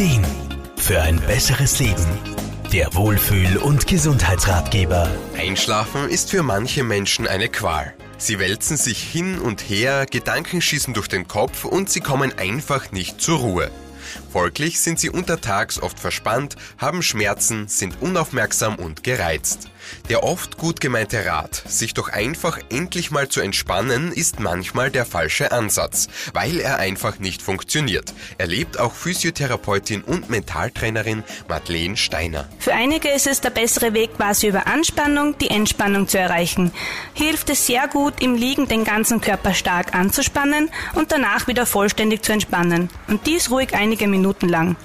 Ideen für ein besseres Leben. Der Wohlfühl- und Gesundheitsratgeber. Einschlafen ist für manche Menschen eine Qual. Sie wälzen sich hin und her, Gedanken schießen durch den Kopf und sie kommen einfach nicht zur Ruhe. Folglich sind sie untertags oft verspannt, haben Schmerzen, sind unaufmerksam und gereizt. Der oft gut gemeinte Rat, sich doch einfach endlich mal zu entspannen, ist manchmal der falsche Ansatz, weil er einfach nicht funktioniert, erlebt auch Physiotherapeutin und Mentaltrainerin Madeleine Steiner. Für einige ist es der bessere Weg, quasi über Anspannung die Entspannung zu erreichen. Hilft es sehr gut, im Liegen den ganzen Körper stark anzuspannen und danach wieder vollständig zu entspannen. Und dies ruhig einige Minuten lang.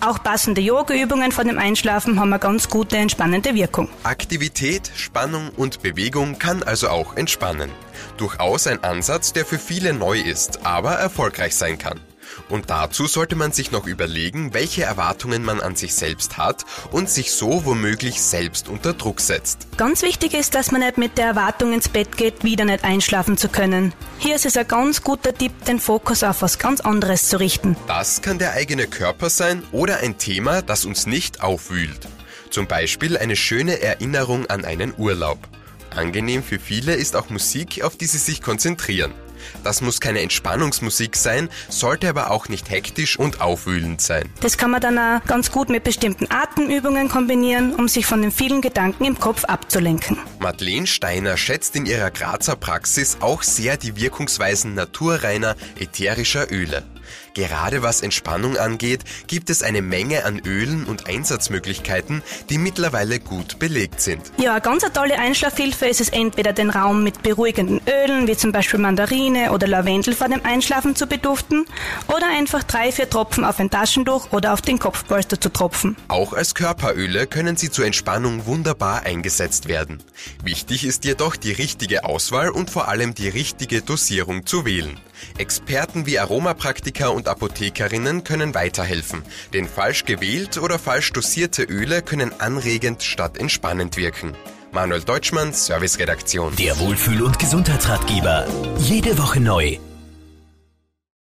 Auch passende Yoga-Übungen vor dem Einschlafen haben eine ganz gute entspannende Wirkung. Aktivität, Spannung und Bewegung kann also auch entspannen. Durchaus ein Ansatz, der für viele neu ist, aber erfolgreich sein kann. Und dazu sollte man sich noch überlegen, welche Erwartungen man an sich selbst hat und sich so womöglich selbst unter Druck setzt. Ganz wichtig ist, dass man nicht mit der Erwartung ins Bett geht, wieder nicht einschlafen zu können. Hier ist es ein ganz guter Tipp, den Fokus auf was ganz anderes zu richten. Das kann der eigene Körper sein oder ein Thema, das uns nicht aufwühlt. Zum Beispiel eine schöne Erinnerung an einen Urlaub. Angenehm für viele ist auch Musik, auf die sie sich konzentrieren. Das muss keine Entspannungsmusik sein, sollte aber auch nicht hektisch und aufwühlend sein. Das kann man dann auch ganz gut mit bestimmten Atemübungen kombinieren, um sich von den vielen Gedanken im Kopf abzulenken. Madeleine Steiner schätzt in ihrer Grazer Praxis auch sehr die Wirkungsweisen naturreiner ätherischer Öle. Gerade was Entspannung angeht, gibt es eine Menge an Ölen und Einsatzmöglichkeiten, die mittlerweile gut belegt sind. Ja, eine ganz tolle Einschlafhilfe ist es entweder den Raum mit beruhigenden Ölen, wie zum Beispiel Mandarine oder Lavendel vor dem Einschlafen zu beduften oder einfach drei, vier Tropfen auf ein Taschentuch oder auf den Kopfpolster zu tropfen. Auch als Körperöle können sie zur Entspannung wunderbar eingesetzt werden. Wichtig ist jedoch die richtige Auswahl und vor allem die richtige Dosierung zu wählen. Experten wie Aromapraktiker und Apothekerinnen können weiterhelfen, denn falsch gewählt oder falsch dosierte Öle können anregend statt entspannend wirken. Manuel Deutschmann, Serviceredaktion. Der Wohlfühl- und Gesundheitsratgeber. Jede Woche neu